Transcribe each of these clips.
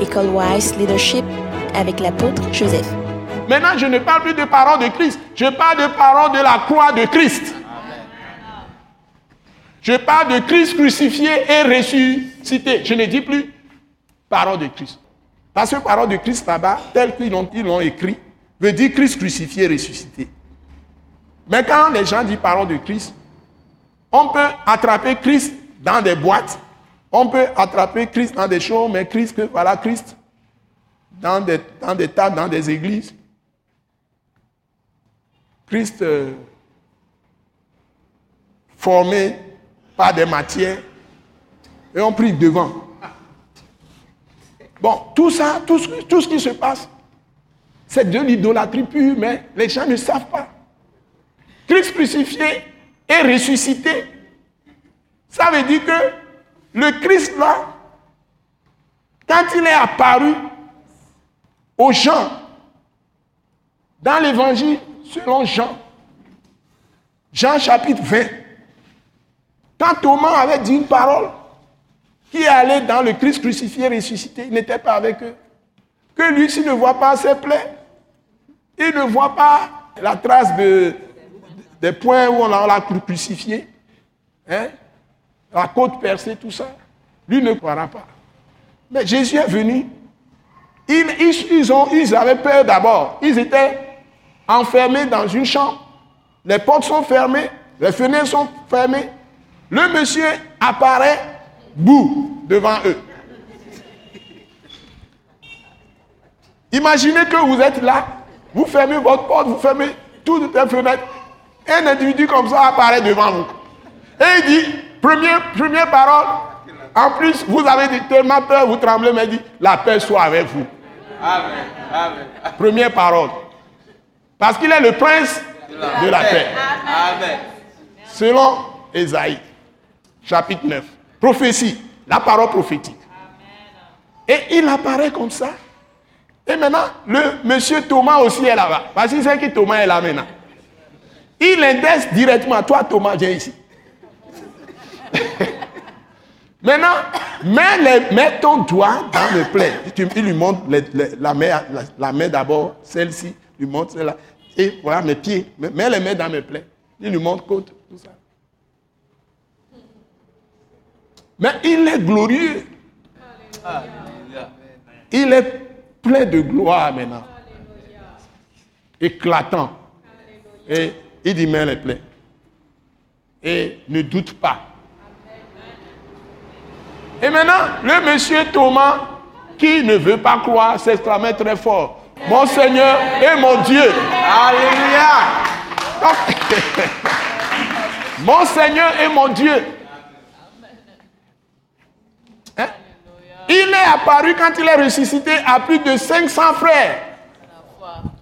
École Wise Leadership avec l'apôtre Joseph. Maintenant, je ne parle plus de parole de Christ, je parle de parole de la croix de Christ. Je parle de Christ crucifié et ressuscité. Je ne dis plus parole de Christ. Parce que parole de Christ là-bas, tel qu'ils l'ont écrit, veut dire Christ crucifié et ressuscité. Mais quand les gens disent parole de Christ, on peut attraper Christ dans des boîtes, on peut attraper Christ dans des choses, mais Christ, voilà Christ, dans des, dans des tables, dans des églises. Christ euh, formé par des matières et on prie devant. Bon, tout ça, tout tout ce qui se passe, c'est de l'idolâtrie pure, mais les gens ne savent pas. Christ crucifié et ressuscité, ça veut dire que le Christ là, quand il est apparu aux gens, dans l'évangile selon Jean, Jean chapitre 20, quand Thomas avait dit une parole, qui allait dans le Christ crucifié ressuscité, il n'était pas avec eux. Que lui, s'il ne voit pas ses plaies, il ne voit pas la trace de, des points où on l'a crucifié, hein, la côte percée, tout ça, lui ne croira pas. Mais Jésus est venu. Ils, ils, ont, ils avaient peur d'abord. Ils étaient enfermés dans une chambre. Les portes sont fermées, les fenêtres sont fermées. Le monsieur apparaît, bout, devant eux. Imaginez que vous êtes là, vous fermez votre porte, vous fermez toutes les fenêtres. Un individu comme ça apparaît devant vous. Et il dit, première, première parole, en plus, vous avez tellement peur, vous tremblez, mais il dit, la paix soit avec vous. Amen. Amen. Première parole. Parce qu'il est le prince de la, paix. Amen. Selon Esaïe chapitre 9. Prophétie, la parole prophétique. Et il apparaît comme ça. Et maintenant, le monsieur Thomas aussi est là-bas. Parce qu'il sait que Thomas est là maintenant. Il indexe directement. Toi, Thomas, viens ici. Maintenant, mets, ton doigt dans le plein. Il lui montre la main, la, main d'abord, celle-ci, lui montre celle-là. Et voilà mes pieds. Mets les mains dans mes plaies. Il lui montre côte, tout ça. Mais il est glorieux. Il est plein de gloire maintenant. Éclatant. Et il dit, mais les plein. Et ne doute pas. Et maintenant, le monsieur Thomas, qui ne veut pas croire, s'exclamait très fort. Mon Seigneur et mon Dieu. Alléluia. mon Seigneur et mon Dieu. Il est apparu quand il est ressuscité à plus de 500 frères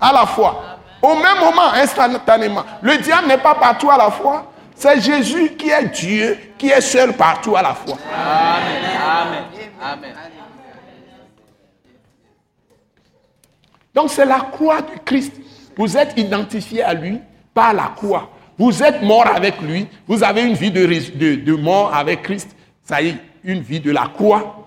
à la fois. Au même moment, instantanément. Le diable n'est pas partout à la fois. C'est Jésus qui est Dieu, qui est seul partout à la fois. Amen. Donc c'est la croix du Christ. Vous êtes identifié à lui par la croix. Vous êtes mort avec lui. Vous avez une vie de, de, de mort avec Christ. Ça y est, une vie de la croix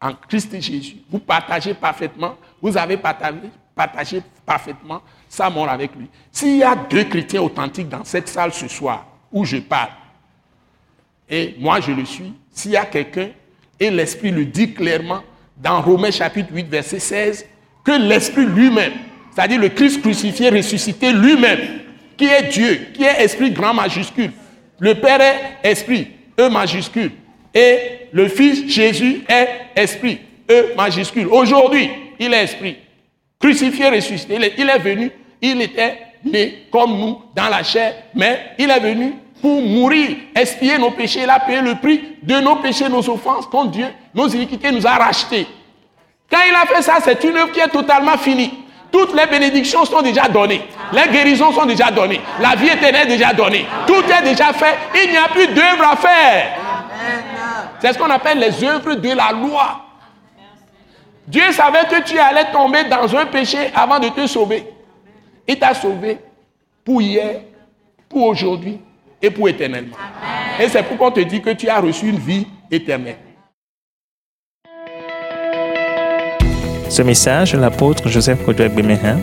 en Christ Jésus. Vous partagez parfaitement, vous avez partagé, parfaitement sa mort avec lui. S'il y a deux chrétiens authentiques dans cette salle ce soir où je parle, et moi je le suis, s'il y a quelqu'un, et l'Esprit le dit clairement dans Romains chapitre 8, verset 16, que l'Esprit lui-même, c'est-à-dire le Christ crucifié, ressuscité lui-même, qui est Dieu, qui est Esprit grand majuscule, le Père est Esprit, E majuscule, et le Fils Jésus est esprit, E majuscule. Aujourd'hui, il est esprit. Crucifié, ressuscité. Il est, venu, il était né comme nous dans la chair, mais il est venu pour mourir, expier nos péchés. Il a payé le prix de nos péchés, nos offenses contre Dieu, nos iniquités nous a rachetés. Quand il a fait ça, c'est une œuvre qui est totalement finie. Toutes les bénédictions sont déjà données. Les guérisons sont déjà données. La vie éternelle est déjà donnée. Tout est déjà fait. Il n'y a plus d'œuvre à faire. C'est ce qu'on appelle les œuvres de la loi. Dieu savait que tu allais tomber dans un péché avant de te sauver. Il t'a sauvé pour hier, pour aujourd'hui et pour éternellement. Et c'est pourquoi on te dit que tu as reçu une vie éternelle. Ce message, l'apôtre Joseph Kodouak Bemehin,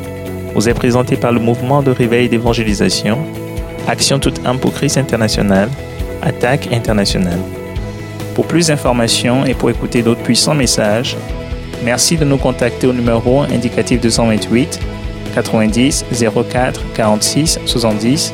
vous est présenté par le mouvement de réveil d'évangélisation, Action toute âme pour Christ international, Attaque internationale. Pour plus d'informations et pour écouter d'autres puissants messages, merci de nous contacter au numéro indicatif 228 90 04 46 70